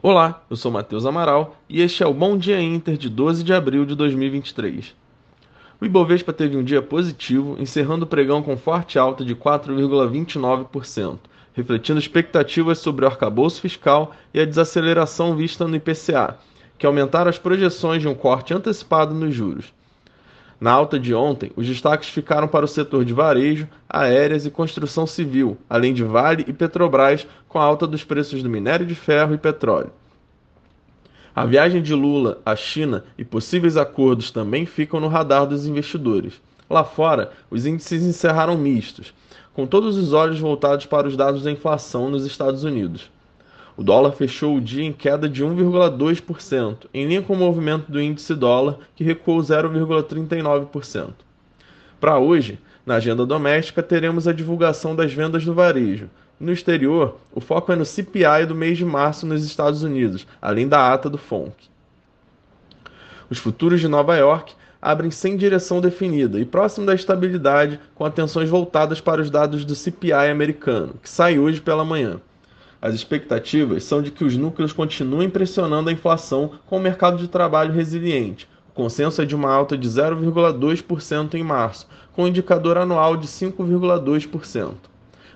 Olá, eu sou Matheus Amaral e este é o Bom Dia Inter de 12 de abril de 2023. O Ibovespa teve um dia positivo, encerrando o pregão com forte alta de 4,29%, refletindo expectativas sobre o arcabouço fiscal e a desaceleração vista no IPCA, que aumentaram as projeções de um corte antecipado nos juros. Na alta de ontem, os destaques ficaram para o setor de varejo, aéreas e construção civil, além de Vale e Petrobras, com a alta dos preços do minério de ferro e petróleo. A viagem de Lula à China e possíveis acordos também ficam no radar dos investidores. Lá fora, os índices encerraram mistos, com todos os olhos voltados para os dados da inflação nos Estados Unidos. O dólar fechou o dia em queda de 1,2%, em linha com o movimento do índice dólar, que recuou 0,39%. Para hoje, na agenda doméstica, teremos a divulgação das vendas do varejo. No exterior, o foco é no CPI do mês de março nos Estados Unidos, além da ata do FONC. Os futuros de Nova York abrem sem direção definida e próximo da estabilidade, com atenções voltadas para os dados do CPI americano, que sai hoje pela manhã. As expectativas são de que os núcleos continuem pressionando a inflação com o mercado de trabalho resiliente. O consenso é de uma alta de 0,2% em março, com um indicador anual de 5,2%.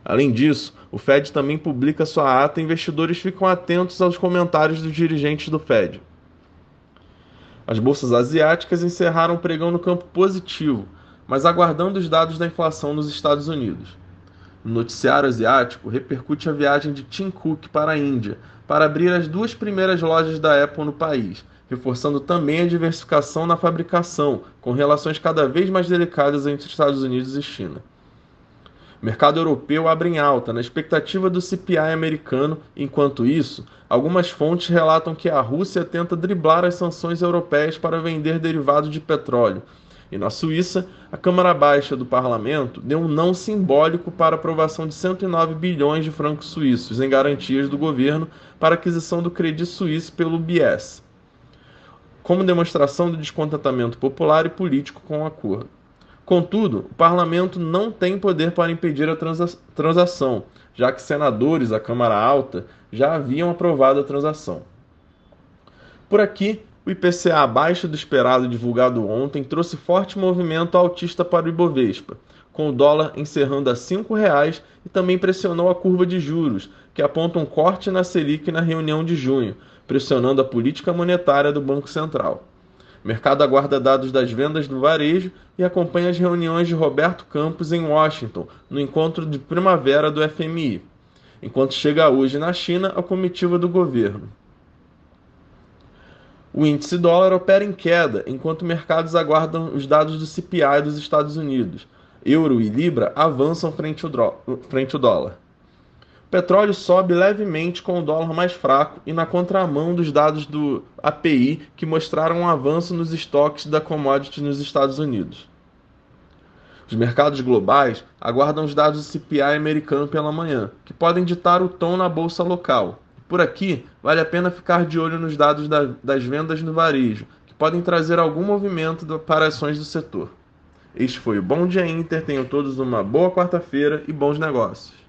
Além disso, o Fed também publica sua ata e investidores ficam atentos aos comentários dos dirigentes do Fed. As bolsas asiáticas encerraram o pregão no campo positivo, mas aguardando os dados da inflação nos Estados Unidos. No noticiário asiático, repercute a viagem de Tim Cook para a Índia para abrir as duas primeiras lojas da Apple no país, reforçando também a diversificação na fabricação, com relações cada vez mais delicadas entre Estados Unidos e China. O mercado europeu abre em alta, na expectativa do CPI americano, enquanto isso, algumas fontes relatam que a Rússia tenta driblar as sanções europeias para vender derivados de petróleo, e na Suíça, a Câmara Baixa do Parlamento deu um não simbólico para a aprovação de 109 bilhões de francos suíços em garantias do governo para aquisição do Credit Suisse pelo BS, como demonstração do descontentamento popular e político com o acordo. Contudo, o parlamento não tem poder para impedir a transa transação, já que senadores da Câmara Alta já haviam aprovado a transação. Por aqui, o IPCA abaixo do esperado divulgado ontem trouxe forte movimento altista para o Ibovespa, com o dólar encerrando a R$ 5,00 e também pressionou a curva de juros, que aponta um corte na Selic na reunião de junho, pressionando a política monetária do Banco Central. O mercado aguarda dados das vendas do varejo e acompanha as reuniões de Roberto Campos em Washington, no encontro de primavera do FMI, enquanto chega hoje na China a comitiva do governo. O índice dólar opera em queda, enquanto mercados aguardam os dados do CPI dos Estados Unidos. Euro e Libra avançam frente ao, dólar. Petróleo sobe levemente com o dólar mais fraco e na contramão dos dados do API que mostraram um avanço nos estoques da commodity nos Estados Unidos. Os mercados globais aguardam os dados do CPI americano pela manhã, que podem ditar o tom na bolsa local. Por aqui, vale a pena ficar de olho nos dados da, das vendas no varejo, que podem trazer algum movimento do, para ações do setor. Este foi o Bom Dia Inter. Tenham todos uma boa quarta-feira e bons negócios.